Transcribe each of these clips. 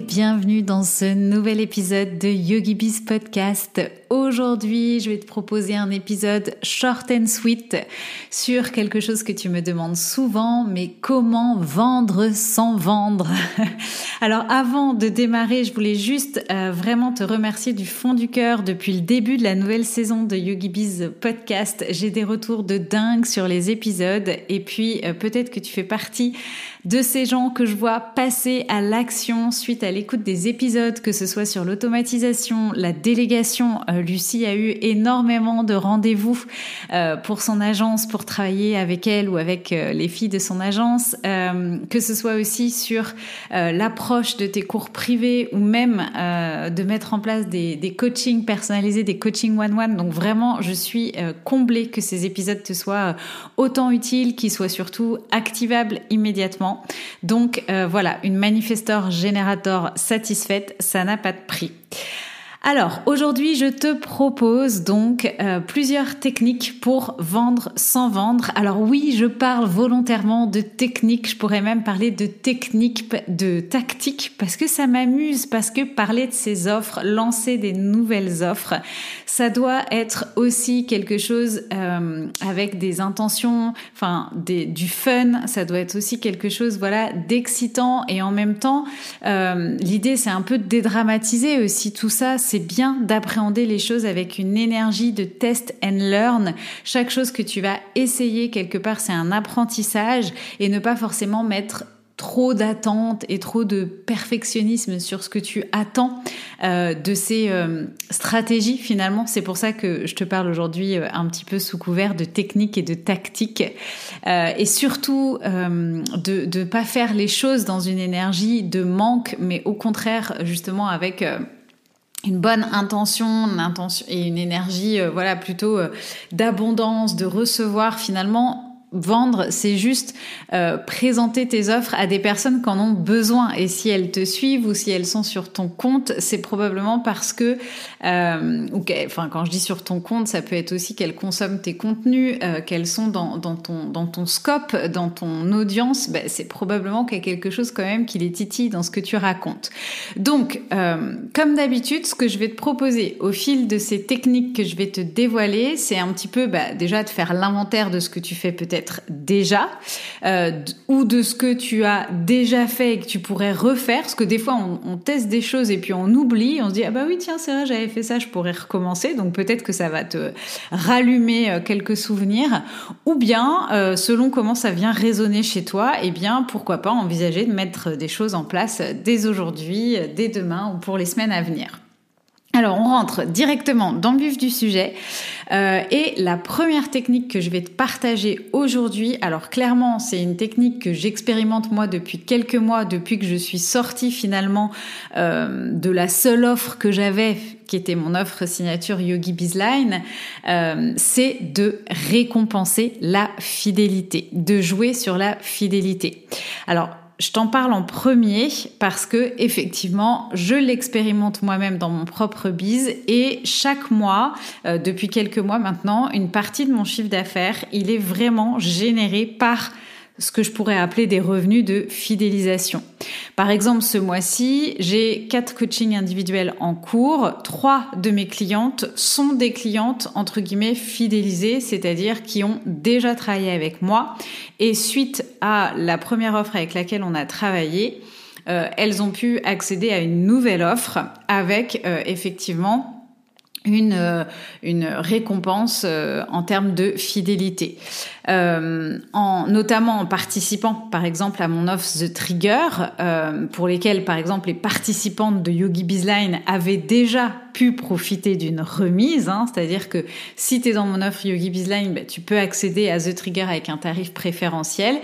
bienvenue dans ce nouvel épisode de YogiBiz Podcast. Aujourd'hui, je vais te proposer un épisode short and sweet sur quelque chose que tu me demandes souvent, mais comment vendre sans vendre? Alors avant de démarrer, je voulais juste euh, vraiment te remercier du fond du cœur. Depuis le début de la nouvelle saison de YogiBiz Podcast, j'ai des retours de dingue sur les épisodes et puis euh, peut-être que tu fais partie de ces gens que je vois passer à l'action suite à l'écoute des épisodes, que ce soit sur l'automatisation, la délégation. Euh, Lucie a eu énormément de rendez-vous euh, pour son agence, pour travailler avec elle ou avec euh, les filles de son agence, que ce soit aussi sur l'approche de tes cours privés ou même de mettre en place des, des coachings personnalisés, des coachings one-one. Donc vraiment, je suis comblée que ces épisodes te soient autant utiles, qu'ils soient surtout activables immédiatement. Donc euh, voilà, une manifestor générateur satisfaite, ça n'a pas de prix. Alors aujourd'hui, je te propose donc euh, plusieurs techniques pour vendre sans vendre. Alors oui, je parle volontairement de techniques, je pourrais même parler de techniques, de tactiques, parce que ça m'amuse, parce que parler de ces offres, lancer des nouvelles offres, ça doit être aussi quelque chose euh, avec des intentions, enfin du fun, ça doit être aussi quelque chose voilà d'excitant et en même temps, euh, l'idée c'est un peu de dédramatiser aussi tout ça. C'est bien d'appréhender les choses avec une énergie de test and learn. Chaque chose que tu vas essayer quelque part, c'est un apprentissage et ne pas forcément mettre trop d'attentes et trop de perfectionnisme sur ce que tu attends euh, de ces euh, stratégies finalement. C'est pour ça que je te parle aujourd'hui euh, un petit peu sous couvert de techniques et de tactiques et surtout de ne pas faire les choses dans une énergie de manque, mais au contraire justement avec une bonne intention, une intention et une énergie voilà plutôt d'abondance, de recevoir finalement vendre, c'est juste euh, présenter tes offres à des personnes qui en ont besoin. Et si elles te suivent ou si elles sont sur ton compte, c'est probablement parce que, euh, enfin quand je dis sur ton compte, ça peut être aussi qu'elles consomment tes contenus, euh, qu'elles sont dans, ton, scope, dans ton audience. Ben, c'est probablement qu'il y a quelque chose quand même qui les titille dans ce que tu racontes. Donc, comme d'habitude, ce que je vais te proposer au fil de ces techniques que je vais te dévoiler, c'est un petit peu bah, déjà de faire l'inventaire de ce que tu fais peut-être déjà euh, ou de ce que tu as déjà fait et que tu pourrais refaire parce que des fois on, teste des choses et puis on oublie on se dit ah bah oui tiens c'est vrai j'avais fait ça je pourrais recommencer. Donc peut-être que ça va te rallumer euh, quelques souvenirs. Ou bien euh, selon comment ça vient résonner chez toi et eh bien pourquoi pas envisager de mettre des choses en place dès aujourd'hui dès demain ou pour les semaines à venir alors on rentre directement dans le vif du sujet euh, et la première technique que je vais te partager aujourd'hui, alors clairement c'est une technique que j'expérimente moi depuis quelques mois, depuis que je suis sortie finalement euh, de la seule offre que j'avais qui était mon offre signature Yogi Bizline, euh, c'est de récompenser la fidélité, de jouer sur la fidélité. Alors je t'en parle en premier parce que effectivement, je l'expérimente moi-même dans mon propre bise et chaque mois, euh, depuis quelques mois maintenant, une partie de mon chiffre d'affaires, il est vraiment généré par ce que je pourrais appeler des revenus de fidélisation. Par exemple, ce mois-ci, j'ai quatre coachings individuels en cours. Trois de mes clientes sont des clientes, entre guillemets, fidélisées, c'est-à-dire qui ont déjà travaillé avec moi. Et suite à la première offre avec laquelle on a travaillé, euh, elles ont pu accéder à une nouvelle offre avec euh, effectivement une, euh, une récompense euh, en termes de fidélité. Euh, en, notamment en participant, par exemple, à mon offre The Trigger, pour lesquels, par exemple, les participantes de Yogi Bizline avaient déjà pu profiter d'une remise, hein. c'est-à-dire que si tu es dans mon offre Yogi Bizline, bah, tu peux accéder à The Trigger avec un tarif préférentiel.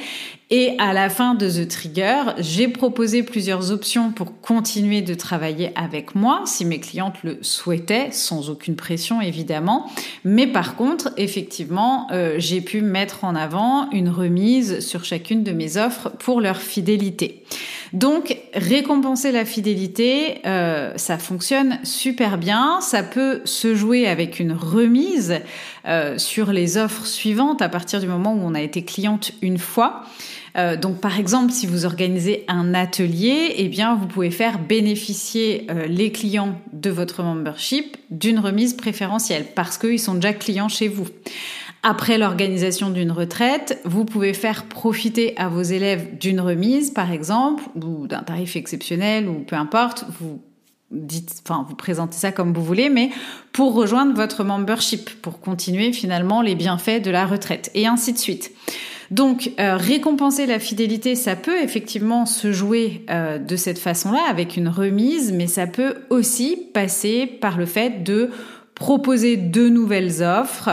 Et à la fin de The Trigger, j'ai proposé plusieurs options pour continuer de travailler avec moi, si mes clientes le souhaitaient, sans aucune pression évidemment. Mais par contre, effectivement, euh, j'ai pu mettre en avant une remise sur chacune de mes offres pour leur fidélité. Donc, récompenser la fidélité, euh, ça fonctionne super bien. Ça peut se jouer avec une remise euh, sur les offres suivantes à partir du moment où on a été cliente une fois. Euh, donc par exemple, si vous organisez un atelier, eh bien vous pouvez faire bénéficier les clients de votre membership d'une remise préférentielle parce qu'ils sont déjà clients chez vous. Après l'organisation d'une retraite, vous pouvez faire profiter à vos élèves d'une remise, par exemple, ou d'un tarif exceptionnel, ou peu importe. Vous dites, enfin, vous présentez ça comme vous voulez, mais pour rejoindre votre membership, pour continuer finalement les bienfaits de la retraite, et ainsi de suite. Donc, euh, récompenser la fidélité, ça peut effectivement se jouer euh, de cette façon-là, avec une remise, mais ça peut aussi passer par le fait de proposer de nouvelles offres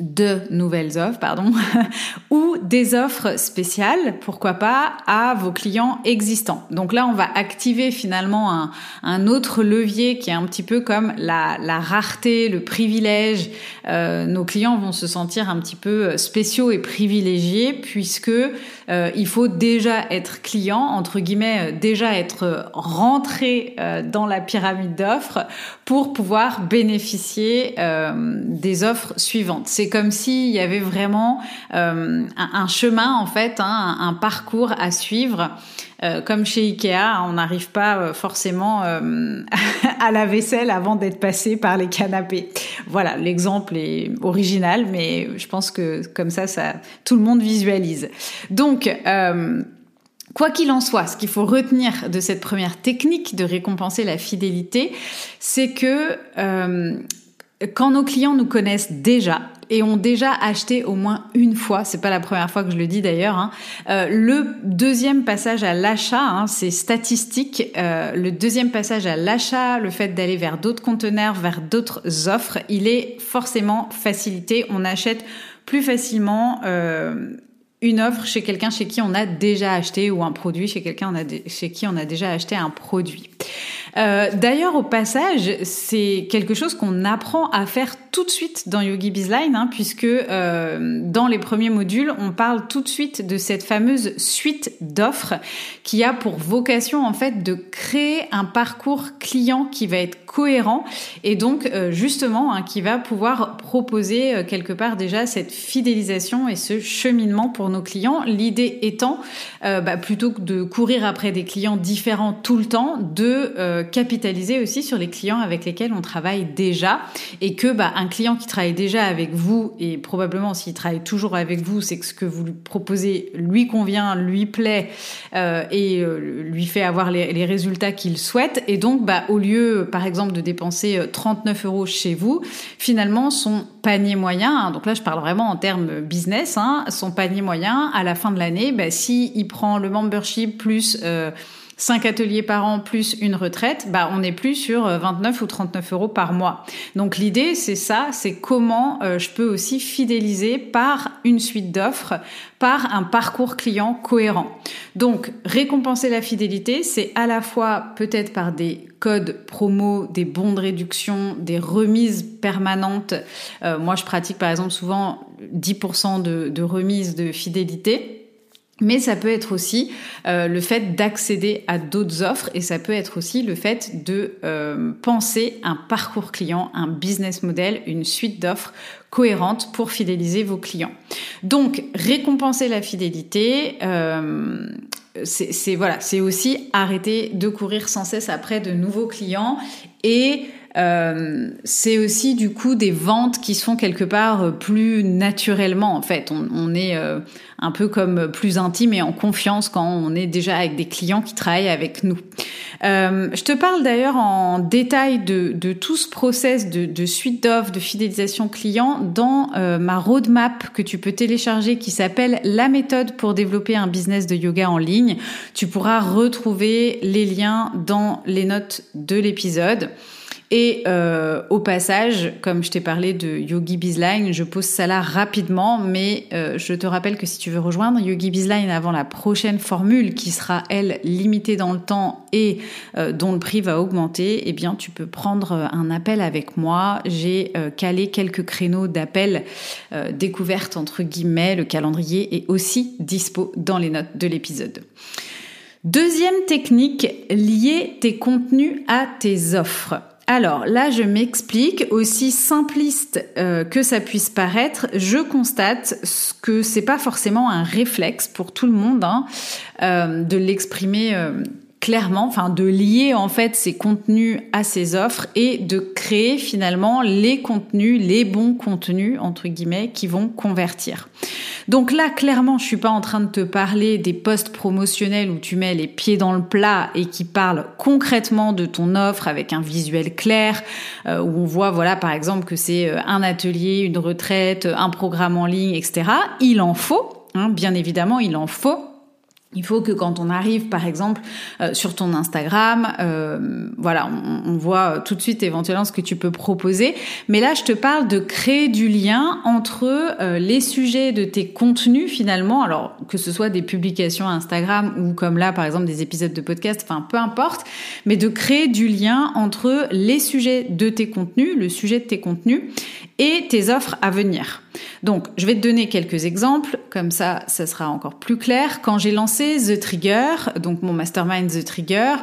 de nouvelles offres, pardon, ou des offres spéciales, pourquoi pas, à vos clients existants. Donc là, on va activer finalement un, autre levier qui est un petit peu comme la, rareté, le privilège. Euh, nos clients vont se sentir un petit peu spéciaux et privilégiés puisque euh, il faut déjà être client, entre guillemets, euh, déjà être rentré dans la pyramide d'offres pour pouvoir bénéficier des offres suivantes c'est comme s'il y avait vraiment euh, un, chemin en fait, hein, un, parcours à suivre. Euh, comme chez Ikea, on n'arrive pas euh, forcément à la vaisselle avant d'être passé par les canapés. Voilà, l'exemple est original, mais je pense que comme ça, ça tout le monde visualise. Donc Quoi qu'il en soit, ce qu'il faut retenir de cette première technique de récompenser la fidélité, c'est que quand nos clients nous connaissent déjà et ont déjà acheté au moins une fois, c'est pas la première fois que je le dis d'ailleurs, hein, euh, le deuxième passage à l'achat, hein, c'est statistique, euh, le deuxième passage à l'achat, le fait d'aller vers d'autres conteneurs, vers d'autres offres, il est forcément facilité. On achète plus facilement euh, une offre chez quelqu'un chez qui on a déjà acheté ou un produit chez quelqu'un chez qui on a déjà acheté un produit. Euh, d'ailleurs, au passage, c'est quelque chose qu'on apprend à faire tout de suite dans Yogi Bizline, hein, puisque euh, dans les premiers modules, on parle tout de suite de cette fameuse suite d'offres qui a pour vocation en fait de créer un parcours client qui va être cohérent et donc euh, justement hein, qui va pouvoir proposer quelque part déjà cette fidélisation et ce cheminement pour nos clients. L'idée étant, bah, plutôt que de courir après des clients différents tout le temps, de capitaliser aussi sur les clients avec lesquels on travaille déjà et que bah, un client qui travaille déjà avec vous et probablement s'il travaille toujours avec vous, c'est que ce que vous lui proposez lui convient, lui plaît euh, et euh, lui fait avoir les, résultats qu'il souhaite. Et donc, bah, au lieu, par exemple, de dépenser 39 euh, euros chez vous, finalement, son panier moyen, hein, donc là, je parle vraiment en termes business, hein, son panier moyen à la fin de l'année, bah, si prend le membership plus euh, 5 ateliers par an plus une retraite, bah on n'est plus sur 29 euh, ou 39 euros par mois. Donc l'idée c'est ça, c'est comment euh, je peux aussi fidéliser par une suite d'offres, par un parcours client cohérent. Donc récompenser la fidélité, c'est à la fois peut-être par des codes promo, des bons de réduction, des remises permanentes. Euh, moi je pratique par exemple souvent 10% de, de remise de fidélité. Mais ça peut être aussi euh, le fait d'accéder à d'autres offres et ça peut être aussi le fait de euh, penser un parcours client, un business model, une suite d'offres cohérentes pour fidéliser vos clients. Donc récompenser la fidélité, euh, c'est voilà, c'est aussi arrêter de courir sans cesse après de nouveaux clients et euh, c'est aussi du coup des ventes qui sont quelque part euh, plus naturellement en fait. On, est euh, un peu comme plus intime et en confiance quand on est déjà avec des clients qui travaillent avec nous. Euh, je te parle d'ailleurs en détail de, de, tout ce process de, de suite d'offres, de fidélisation client dans ma roadmap que tu peux télécharger qui s'appelle La méthode pour développer un business de yoga en ligne. Tu pourras retrouver les liens dans les notes de l'épisode. Et euh, au passage, comme je t'ai parlé de Yogi Bizline, je pose ça là rapidement, mais euh, je te rappelle que si tu veux rejoindre Yogi Bizline avant la prochaine formule qui sera elle limitée dans le temps et euh, dont le prix va augmenter, eh bien tu peux prendre un appel avec moi. J'ai calé quelques créneaux d'appel découverte entre guillemets. Le calendrier est aussi dispo dans les notes de l'épisode. Deuxième technique, lier tes contenus à tes offres. Alors là, je m'explique, aussi simpliste euh, que ça puisse paraître, je constate que c'est pas forcément un réflexe pour tout le monde hein, euh, de l'exprimer euh, clairement, enfin de lier en fait ses contenus à ses offres et de créer finalement les contenus, les bons contenus entre guillemets qui vont convertir. Donc là, clairement, je suis pas en train de te parler des posts promotionnels où tu mets les pieds dans le plat et qui parlent concrètement de ton offre avec un visuel clair, euh, où on voit, voilà, par exemple, que c'est euh, un atelier, une retraite, un programme en ligne, etc. Il en faut, hein, bien évidemment, il en faut. Il faut que quand on arrive, par exemple, euh, sur ton Instagram, euh, voilà, on, voit tout de suite éventuellement ce que tu peux proposer. Mais là, je te parle de créer du lien entre euh, les sujets de tes contenus finalement, alors que ce soit des publications Instagram ou comme là, par exemple, des épisodes de podcast, enfin, peu importe, mais de créer du lien entre les sujets de tes contenus, le sujet de tes contenus et tes offres à venir. Donc, je vais te donner quelques exemples, comme ça, ça sera encore plus clair. Quand j'ai lancé The Trigger, donc mon mastermind The Trigger,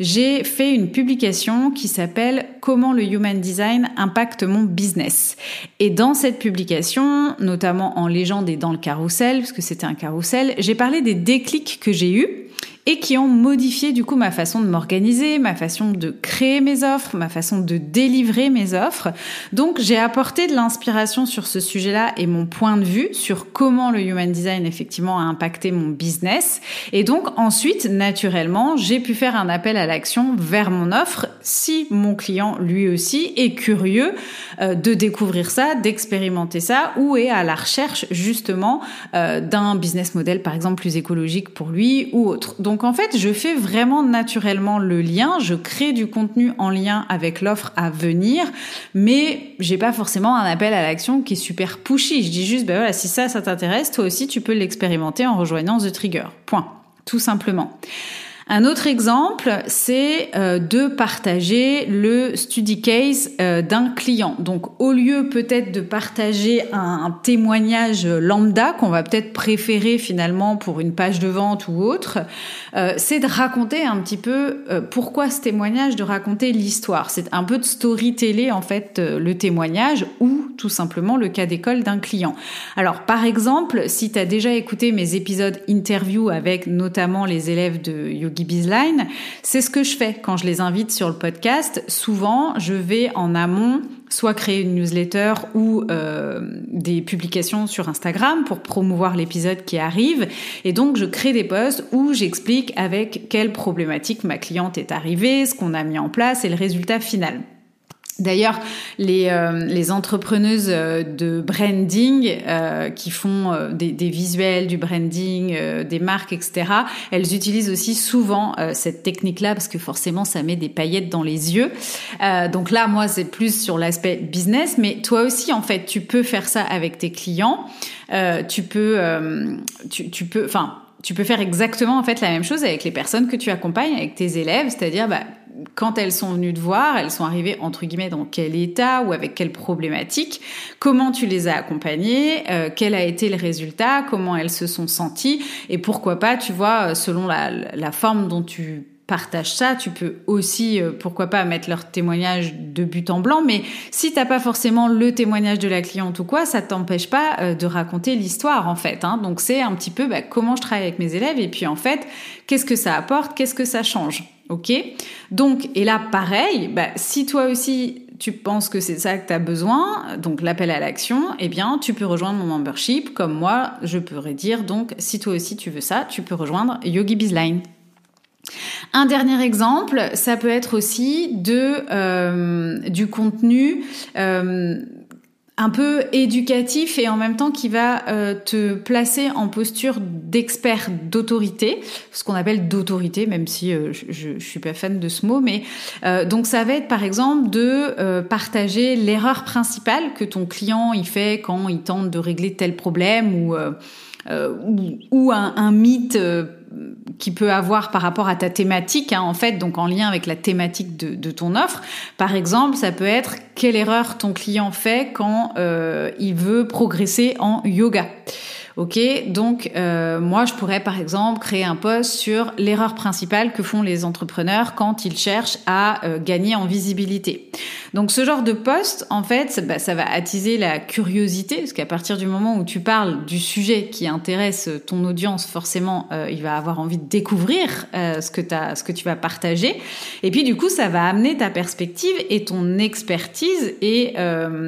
j'ai fait une publication qui s'appelle Comment le Human Design impacte mon business. Et dans cette publication, notamment en légende et dans le carrousel, parce que c'était un carrousel, j'ai parlé des déclics que j'ai eus et qui ont modifié du coup ma façon de m'organiser, ma façon de créer mes offres, ma façon de délivrer mes offres. Donc j'ai apporté de l'inspiration sur ce sujet-là et mon point de vue sur comment le human design effectivement a impacté mon business. Et donc ensuite, naturellement, j'ai pu faire un appel à l'action vers mon offre si mon client lui aussi est curieux euh, de découvrir ça, d'expérimenter ça ou est à la recherche justement euh, d'un business model par exemple plus écologique pour lui ou autre. Donc donc en fait, je fais vraiment naturellement le lien, je crée du contenu en lien avec l'offre à venir, mais j'ai pas forcément un appel à l'action qui est super pushy. Je dis juste, ben si ça, ça t'intéresse, toi aussi, tu peux l'expérimenter en rejoignant The Trigger. Point. Tout simplement. Un autre exemple, c'est euh, de partager le study case euh, d'un client. Donc au lieu peut-être de partager un, témoignage lambda qu'on va peut-être préférer finalement pour une page de vente ou autre, euh, c'est de raconter un petit peu pourquoi ce témoignage, de raconter l'histoire. C'est un peu de storyteller en fait le témoignage ou tout simplement le cas d'école d'un client. Alors par exemple, si tu as déjà écouté mes épisodes interview avec notamment les élèves de Yogi Bizline, c'est ce que je fais quand je les invite sur le podcast. Souvent, je vais en amont soit créer une newsletter ou euh, des publications sur Instagram pour promouvoir l'épisode qui arrive. Et donc, je crée des posts où j'explique avec quelle problématique ma cliente est arrivée, ce qu'on a mis en place et le résultat final. D'ailleurs, les, euh, les entrepreneuses euh, de branding euh, qui font des, des, visuels, du branding, des marques, etc., elles utilisent aussi souvent cette technique-là parce que forcément, ça met des paillettes dans les yeux. donc là, moi, c'est plus sur l'aspect business, mais toi aussi, en fait, tu peux faire ça avec tes clients. tu peux, tu, tu peux, enfin tu peux faire exactement en fait la même chose avec les personnes que tu accompagnes, avec tes élèves, c'est-à-dire bah, quand elles sont venues te voir, elles sont arrivées entre guillemets dans quel état ou avec quelle problématique, comment tu les as accompagnées, euh, quel a été le résultat, comment elles se sont senties et pourquoi pas, tu vois, euh, selon la, la forme dont tu partages ça, tu peux aussi, euh, pourquoi pas, mettre leur témoignage de but en blanc, mais si t'as pas forcément le témoignage de la cliente ou quoi, ça t'empêche pas de raconter l'histoire en fait. Hein. Donc c'est un petit peu bah, comment je travaille avec mes élèves et puis en fait, qu'est-ce que ça apporte, qu'est-ce que ça change. Ok Donc, et là, pareil, bah, si toi aussi tu penses que c'est ça que tu as besoin, donc l'appel à l'action, eh bien, tu peux rejoindre mon membership. Comme moi, je pourrais dire, donc, si toi aussi tu veux ça, tu peux rejoindre Yogi Bizline. Un dernier exemple, ça peut être aussi de euh, du contenu. Euh, un peu éducatif et en même temps qui va euh, te placer en posture d'expert d'autorité, ce qu'on appelle d'autorité, même si euh, je, je, suis pas fan de ce mot, mais euh, donc ça va être par exemple de partager l'erreur principale que ton client il fait quand il tente de régler tel problème ou ou, un mythe qui peut avoir par rapport à ta thématique, hein, en fait, donc en lien avec la thématique de, de, ton offre. Par exemple, ça peut être quelle erreur ton client fait quand euh, il veut progresser en yoga? Ok, donc euh, moi je pourrais par exemple créer un post sur l'erreur principale que font les entrepreneurs quand ils cherchent à euh, gagner en visibilité. Donc ce genre de post, en fait, bah, ça va attiser la curiosité, parce qu'à partir du moment où tu parles du sujet qui intéresse ton audience, forcément, euh, il va avoir envie de découvrir ce que ce que tu vas partager. Et puis du coup, ça va amener ta perspective et ton expertise, et,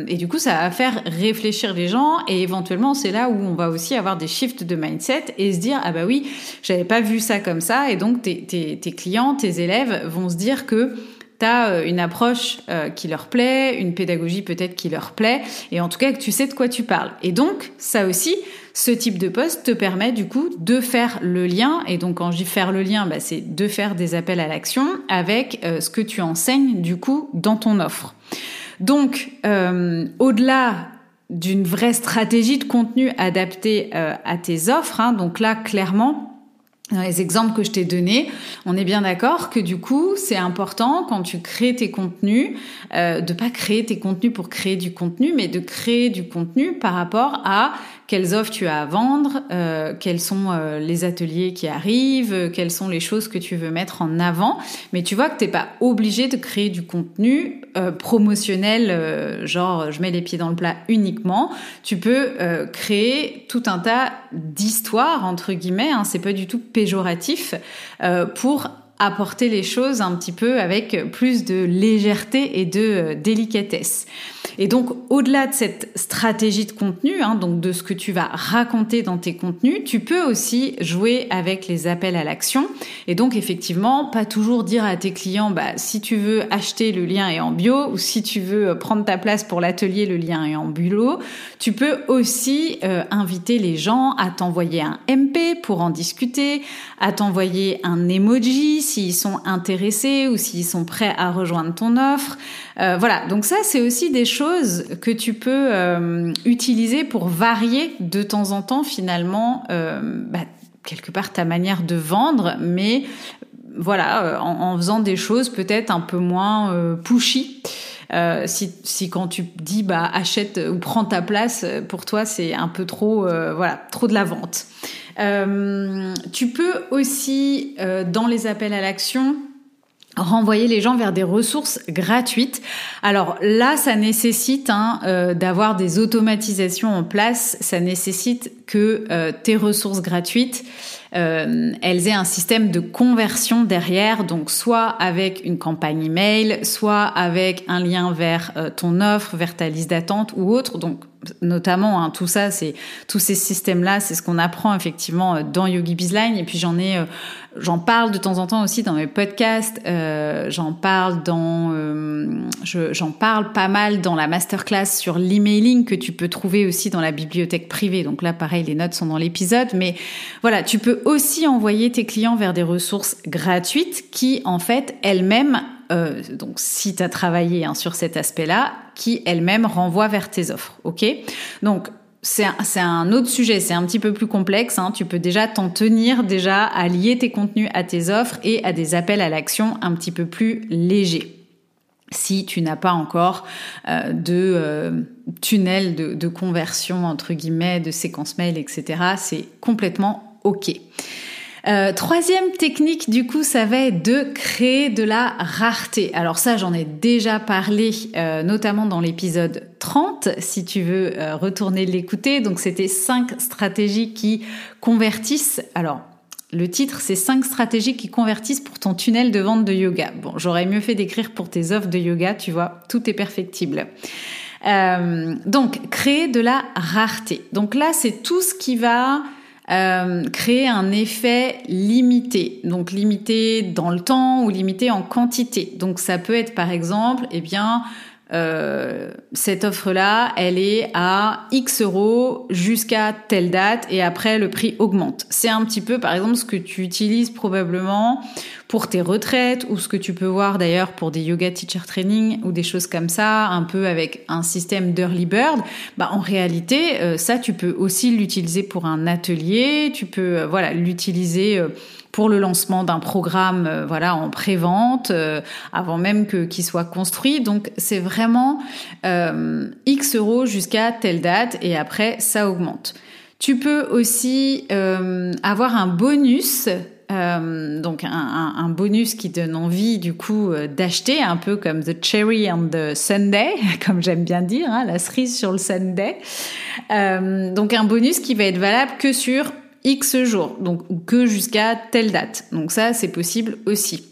et du coup, ça va faire réfléchir les gens, et éventuellement, c'est là où on va aussi avoir des shifts de mindset et se dire ah bah oui j'avais pas vu ça comme ça et donc tes, clients tes élèves vont se dire que tu as euh, une approche euh, qui leur plaît, une pédagogie peut-être qui leur plaît, et en tout cas que tu sais de quoi tu parles. Et donc, ça aussi, ce type de poste te permet du coup de faire le lien, et donc quand je dis faire le lien, bah, c'est de faire des appels à l'action avec euh, ce que tu enseignes du coup dans ton offre. Donc, au-delà d'une vraie stratégie de contenu adaptée euh, à tes offres. Hein. Donc là, clairement, dans les exemples que je t'ai donnés, on est bien d'accord que du coup, c'est important quand tu crées tes contenus, euh, de pas créer tes contenus pour créer du contenu, mais de créer du contenu par rapport à quelles offres tu as à vendre, euh, quels sont euh, les ateliers qui arrivent, euh, quelles sont les choses que tu veux mettre en avant. Mais tu vois que t'es pas obligé de créer du contenu promotionnel, genre je mets les pieds dans le plat uniquement. Tu peux créer tout un tas d'histoires entre guillemets. Hein, c'est pas du tout péjoratif pour apporter les choses un petit peu avec plus de légèreté et de délicatesse. Et donc, au-delà de cette stratégie de contenu, hein, donc de ce que tu vas raconter dans tes contenus, tu peux aussi jouer avec les appels à l'action. Et donc, effectivement, pas toujours dire à tes clients, bah, si tu veux acheter, le lien est en bio, ou si tu veux prendre ta place pour l'atelier, le lien est en bulot. Tu peux aussi euh, inviter les gens à t'envoyer un MP pour en discuter, à t'envoyer un emoji s'ils sont intéressés ou s'ils sont prêts à rejoindre ton offre. Euh, voilà, donc ça c'est aussi des choses que tu peux euh, utiliser pour varier de temps en temps finalement euh, bah, quelque part ta manière de vendre, mais voilà, en, faisant des choses peut-être un peu moins pushy. Si, si quand tu dis bah achète ou prends ta place, pour toi c'est un peu trop voilà trop de la vente. tu peux aussi dans les appels à l'action renvoyer les gens vers des ressources gratuites. Alors là, ça nécessite hein, euh, d'avoir des automatisations en place, ça nécessite que euh, tes ressources gratuites, euh, elles aient un système de conversion derrière, donc soit avec une campagne email, soit avec un lien vers ton offre, vers ta liste d'attente ou autre. Donc notamment hein, tout ça, c'est tous ces systèmes-là, c'est ce qu'on apprend effectivement dans Yogi Bizline. Et puis j'en ai J'en parle de temps en temps aussi dans mes podcasts. Euh, j'en parle dans, euh, j'en parle pas mal dans la masterclass sur l'emailing que tu peux trouver aussi dans la bibliothèque privée. Donc là, pareil, les notes sont dans l'épisode. Mais voilà, tu peux aussi envoyer tes clients vers des ressources gratuites qui, en fait, elles-mêmes euh, donc si tu as travaillé hein, sur cet aspect-là, qui elles-mêmes renvoient vers tes offres. Ok? Donc c'est un, autre sujet, c'est un petit peu plus complexe. Hein. Tu peux déjà t'en tenir déjà à lier tes contenus à tes offres et à des appels à l'action un petit peu plus légers. Si tu n'as pas encore euh, de euh, tunnel de, de, conversion entre guillemets, de séquence mail, etc., c'est complètement ok. Euh, troisième technique, du coup, ça va être de créer de la rareté. Alors ça, j'en ai déjà parlé, euh, notamment dans l'épisode 30, si tu veux euh, retourner l'écouter. Donc c'était cinq stratégies qui convertissent. Alors le titre, c'est 5 stratégies qui convertissent pour ton tunnel de vente de yoga. Bon, j'aurais mieux fait d'écrire pour tes offres de yoga, tu vois, tout est perfectible. donc, créer de la rareté. Donc là, c'est tout ce qui va euh, créer un effet limité, donc limité dans le temps ou limité en quantité. Donc ça peut être par exemple, eh bien, euh, cette offre-là, elle est à X euros jusqu'à telle date et après le prix augmente. C'est un petit peu, par exemple, ce que tu utilises probablement pour tes retraites ou ce que tu peux voir d'ailleurs pour des yoga teacher training ou des choses comme ça, un peu avec un système d'early bird. Bah, en réalité, euh, ça, tu peux aussi l'utiliser pour un atelier, tu peux, euh, voilà, l'utiliser pour le lancement d'un programme euh, voilà en prévente euh, avant même que qu'il soit construit donc c'est vraiment euh, X euros jusqu'à telle date et après ça augmente tu peux aussi avoir un bonus donc un, un, bonus qui donne envie du coup d'acheter, un peu comme the cherry on the Sunday, comme j'aime bien dire, hein, la cerise sur le Sunday. donc un bonus qui va être valable que sur X jours, donc que jusqu'à telle date. Donc ça, c'est possible aussi.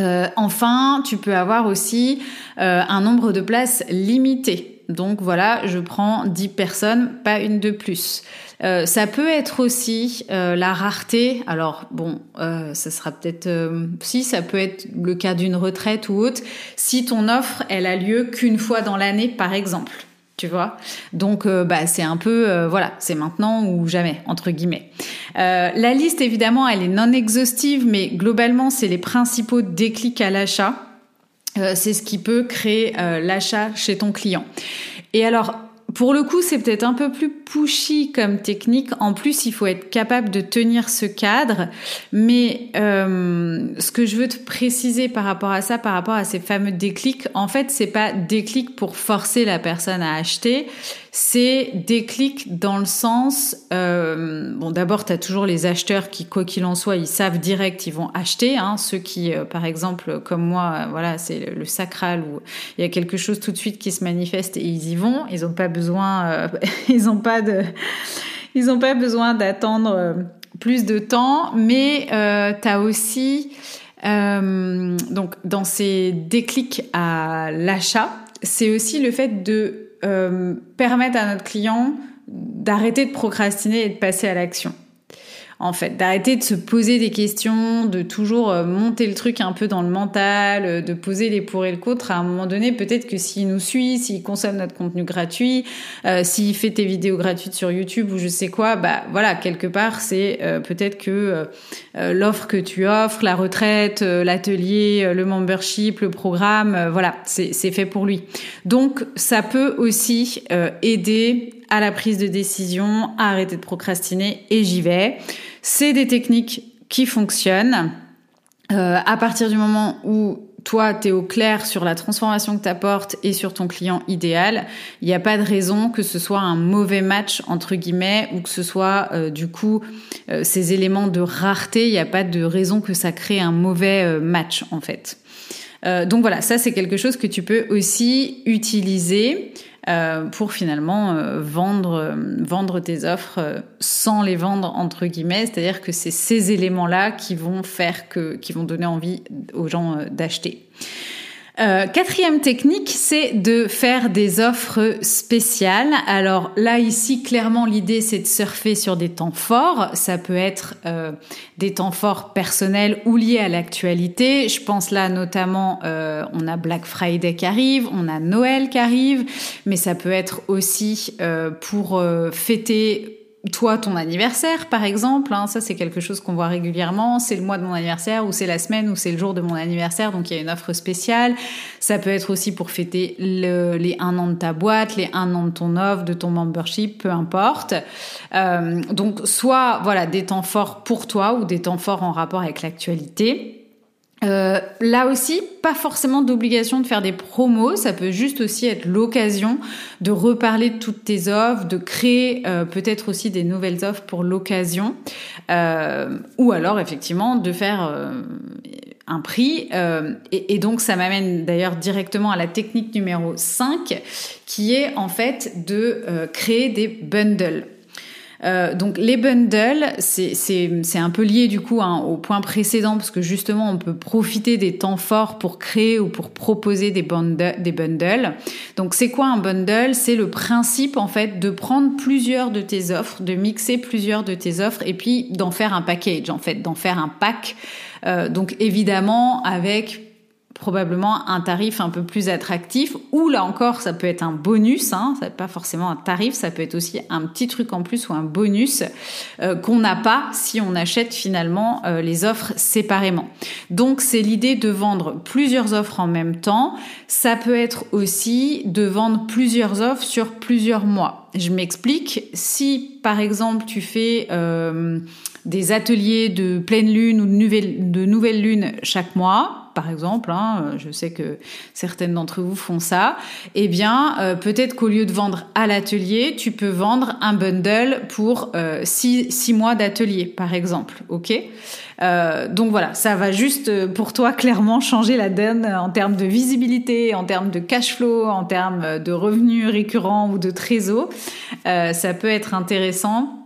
Euh, enfin, tu peux avoir aussi euh, un nombre de places limité. Donc voilà, je prends 10 personnes, pas une de plus. Euh, ça peut être aussi la rareté. Alors bon, ça sera peut-être si ça peut être le cas d'une retraite ou autre. Si ton offre, elle a lieu qu'une fois dans l'année, par exemple tu vois? Donc euh, bah c'est un peu euh, voilà, c'est maintenant ou jamais entre guillemets. Euh, la liste évidemment, elle est non exhaustive, mais globalement c'est les principaux déclics à l'achat. c'est ce qui peut créer l'achat chez ton client. Et alors pour le coup, c'est peut-être un peu plus pushy comme technique. En plus, il faut être capable de tenir ce cadre. Mais euh, ce que je veux te préciser par rapport à ça, par rapport à ces fameux déclics, en fait, c'est pas déclic pour forcer la personne à acheter c'est des dans le sens, euh, bon d'abord tu as toujours les acheteurs qui quoi qu'il en soit ils savent direct ils vont acheter, hein, ceux qui euh, par exemple comme moi euh, voilà c'est le, sacral où il y a quelque chose tout de suite qui se manifeste et ils y vont, ils n'ont pas besoin, ils ont pas de, ils ont pas besoin d'attendre plus de temps, mais tu as aussi donc dans ces déclics à l'achat, c'est aussi le fait de euh, permettre à notre client d'arrêter de procrastiner et de passer à l'action en fait, d'arrêter de se poser des questions, de toujours euh, monter le truc un peu dans le mental, euh, de poser les pour et le contre. À un moment donné, peut-être que s'il nous suit, s'il consomme notre contenu gratuit, euh, s'il fait tes vidéos gratuites sur YouTube ou je sais quoi, bah voilà, quelque part, c'est peut-être que l'offre que tu offres, la retraite, l'atelier, le membership, le programme, voilà, c'est fait pour lui. Donc, ça peut aussi aider à la prise de décision, à arrêter de procrastiner et j'y vais. C'est des techniques qui fonctionnent. Euh, à partir du moment où toi, tu es au clair sur la transformation que tu apportes et sur ton client idéal, il n'y a pas de raison que ce soit un mauvais match, entre guillemets, ou que ce soit euh, du coup euh, ces éléments de rareté, il n'y a pas de raison que ça crée un mauvais match, en fait. donc voilà, ça c'est quelque chose que tu peux aussi utiliser. Euh, pour finalement euh, vendre, euh, vendre tes offres sans les vendre entre guillemets. C'est-à-dire que c'est ces éléments-là qui vont faire que, qui vont donner envie aux gens d'acheter. Euh, quatrième technique, c'est de faire des offres spéciales. Alors là, ici, clairement, l'idée, c'est de surfer sur des temps forts. Ça peut être euh, des temps forts personnels ou liés à l'actualité. Je pense là notamment, euh, on a Black Friday qui arrive, on a Noël qui arrive, mais ça peut être aussi pour fêter toi, ton anniversaire, par exemple, hein, ça c'est quelque chose qu'on voit régulièrement. C'est le mois de mon anniversaire, ou c'est la semaine, ou c'est le jour de mon anniversaire, donc il y a une offre spéciale. Ça peut être aussi pour fêter les un an de ta boîte, les un an de ton offre, de ton membership, peu importe. Euh, donc soit voilà des temps forts pour toi ou des temps forts en rapport avec l'actualité. Euh, là aussi, pas forcément d'obligation de faire des promos, ça peut juste aussi être l'occasion de reparler de toutes tes offres, de créer euh, peut-être aussi des nouvelles offres pour l'occasion, euh, ou alors effectivement de faire un prix. Et, et, donc ça m'amène d'ailleurs directement à la technique numéro 5, qui est en fait de créer des bundles. Euh, donc les bundles, c'est un peu lié du coup hein, au point précédent parce que justement on peut profiter des temps forts pour créer ou pour proposer des. Des bundles. Donc c'est quoi un bundle? C'est le principe en fait de prendre plusieurs de tes offres, de mixer plusieurs de tes offres et puis d'en faire un package en fait, d'en faire un pack. Euh, donc évidemment avec probablement un tarif un peu plus attractif. Ou là encore, ça peut être un bonus. Hein, ça n'est pas forcément un tarif, ça peut être aussi un petit truc en plus ou un bonus euh, qu'on n'a pas si on achète finalement euh, les offres séparément. Donc c'est l'idée de vendre plusieurs offres en même temps. Ça peut être aussi de vendre plusieurs offres sur plusieurs mois. Je m'explique. Si par exemple tu fais euh, des ateliers de pleine lune ou de nouvelle, de nouvelle lune chaque mois, par exemple, hein, je sais que certaines d'entre vous font ça, eh bien, euh, peut-être qu'au lieu de vendre à l'atelier, tu peux vendre un bundle pour euh, six, mois d'atelier, par exemple, ok? Euh, Donc voilà, ça va juste euh, pour toi clairement changer la donne en termes de visibilité, en termes de cash flow, en termes de revenus récurrents ou de trésor. ça peut être intéressant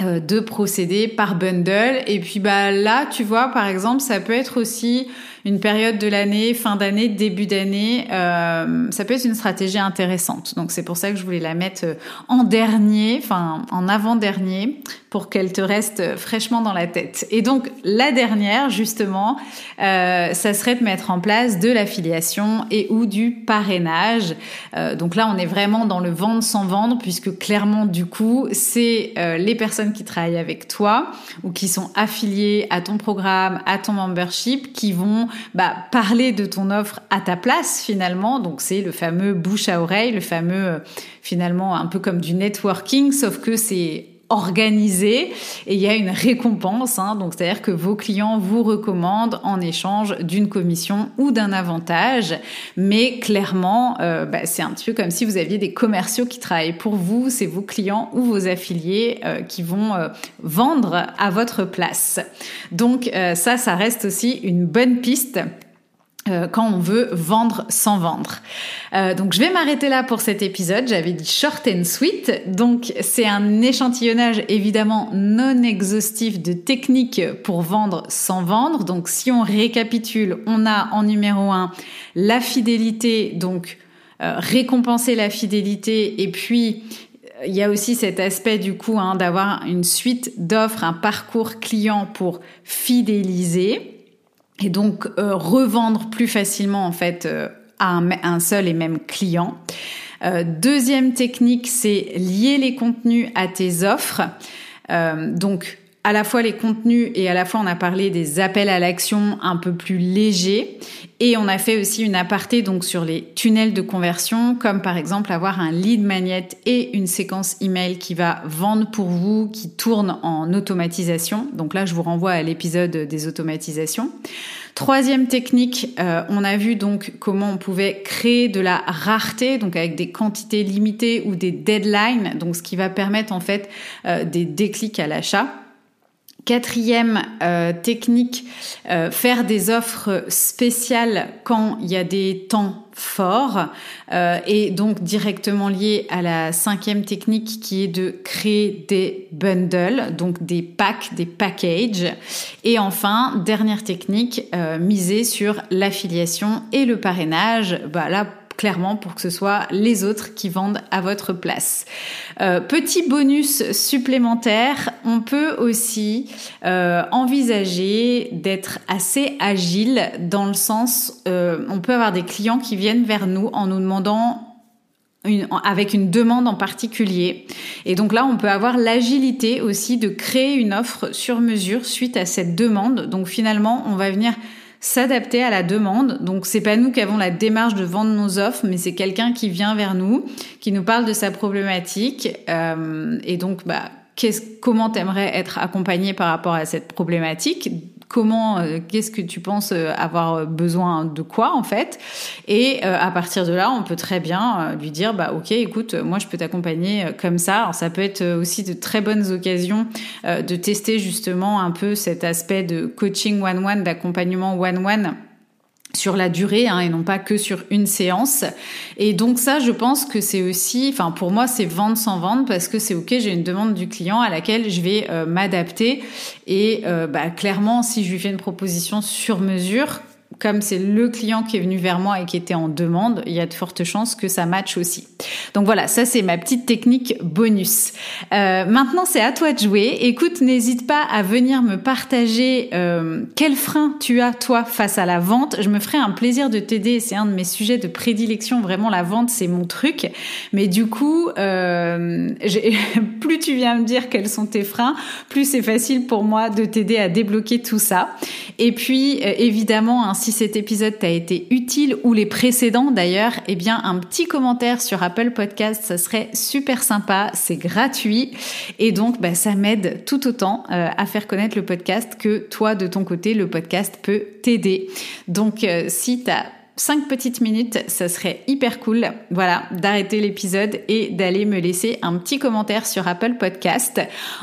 de procéder par bundle et puis bah là tu vois par exemple ça peut être aussi une période de l'année, fin d'année, début d'année, euh, ça peut être une stratégie intéressante. Donc c'est pour ça que je voulais la mettre euh, en dernier, enfin en avant-dernier, pour qu'elle te reste fraîchement dans la tête. Et donc la dernière, justement, euh, ça serait de mettre en place de l'affiliation et ou du parrainage. Euh, donc là, on est vraiment dans le vendre sans vendre, puisque clairement, du coup, c'est euh, les personnes qui travaillent avec toi ou qui sont affiliées à ton programme, à ton membership, qui vont bah, parler de ton offre à ta place finalement. Donc c'est le fameux bouche à oreille, le fameux euh, finalement un peu comme du networking, sauf que c'est organisé et il y a une récompense. Hein, donc, c'est-à-dire que vos clients vous recommandent en échange d'une commission ou d'un avantage. Mais clairement, euh, bah, c'est un petit peu comme si vous aviez des commerciaux qui travaillent pour vous. C'est vos clients ou vos affiliés euh, qui vont euh, vendre à votre place. Donc, ça, ça reste aussi une bonne piste quand on veut vendre sans vendre. Euh, donc je vais m'arrêter là pour cet épisode. J'avais dit short and sweet. Donc c'est un échantillonnage évidemment non exhaustif de techniques pour vendre sans vendre. Donc si on récapitule, on a en numéro un la fidélité, donc euh, récompenser la fidélité et puis il y a aussi cet aspect du coup hein, d'avoir une suite d'offres, un parcours client pour fidéliser et donc euh, revendre plus facilement en fait euh, à un, seul et même client. Euh, deuxième technique, c'est lier les contenus à tes offres. donc à la fois les contenus et à la fois on a parlé des appels à l'action un peu plus légers et on a fait aussi une aparté donc sur les tunnels de conversion comme par exemple avoir un lead magnet et une séquence email qui va vendre pour vous qui tourne en automatisation. Donc là je vous renvoie à l'épisode des automatisations. Troisième technique, euh, on a vu donc comment on pouvait créer de la rareté, donc avec des quantités limitées ou des deadlines, donc ce qui va permettre en fait euh, des déclics à l'achat. Quatrième euh, technique, euh, faire des offres spéciales quand il y a des temps forts euh, et donc directement lié à la cinquième technique qui est de créer des bundles, donc des packs, des packages. Et enfin, dernière technique, miser sur l'affiliation et le parrainage. Bah là, clairement pour que ce soit les autres qui vendent à votre place. Euh, petit bonus supplémentaire, on peut aussi euh, envisager d'être assez agile dans le sens, euh, on peut avoir des clients qui viennent vers nous en nous demandant avec une demande en particulier. Et donc là, on peut avoir l'agilité aussi de créer une offre sur mesure suite à cette demande. Donc finalement, on va venir s'adapter à la demande. Donc c'est pas nous qui avons la démarche de vendre nos offres, mais c'est quelqu'un qui vient vers nous, qui nous parle de sa problématique. Euh, et donc bah comment t'aimerais être accompagné par rapport à cette problématique? Comment, euh, qu'est-ce que tu penses euh, avoir besoin de quoi en fait. Et euh, à partir de là, on peut très bien lui dire, bah ok, écoute, moi je peux t'accompagner comme ça. Alors ça peut être aussi de très bonnes occasions de tester justement un peu cet aspect de coaching one-one, d'accompagnement one-one sur la durée hein, et non pas que sur une séance. Et donc ça, je pense que c'est aussi, enfin pour moi, c'est vendre sans vendre parce que c'est ok, j'ai une demande du client à laquelle je vais m'adapter et euh, bah, clairement, si je lui fais une proposition sur mesure, comme c'est le client qui est venu vers moi et qui était en demande, il y a de fortes chances que ça matche aussi. Donc voilà, ça c'est ma petite technique bonus. Euh, maintenant, c'est à toi de jouer. Écoute, n'hésite pas à venir me partager euh, quel frein tu as toi face à la vente. Je me ferai un plaisir de t'aider. C'est un de mes sujets de prédilection. Vraiment, la vente, c'est mon truc. Mais du coup, euh, plus tu viens me dire quels sont tes freins, plus c'est facile pour moi de t'aider à débloquer tout ça. Et puis, évidemment, si cet épisode t'a été utile ou les précédents d'ailleurs, eh bien, un petit commentaire sur Apple Podcast, ça serait super sympa. C'est gratuit et donc, bah, ça m'aide tout autant euh, à faire connaître le podcast que toi, de ton côté, le podcast peut t'aider. Donc, euh, si t'as cinq petites minutes, ça serait hyper cool, voilà, d'arrêter l'épisode et d'aller me laisser un petit commentaire sur Apple Podcast.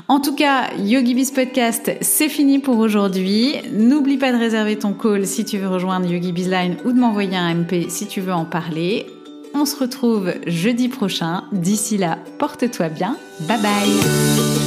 En tout cas, YogiBiz Podcast, c'est fini pour aujourd'hui. N'oublie pas de réserver ton call si tu veux rejoindre YogiBiz Line ou de m'envoyer un MP si tu veux en parler. On se retrouve jeudi prochain. D'ici là, porte-toi bien. Bye bye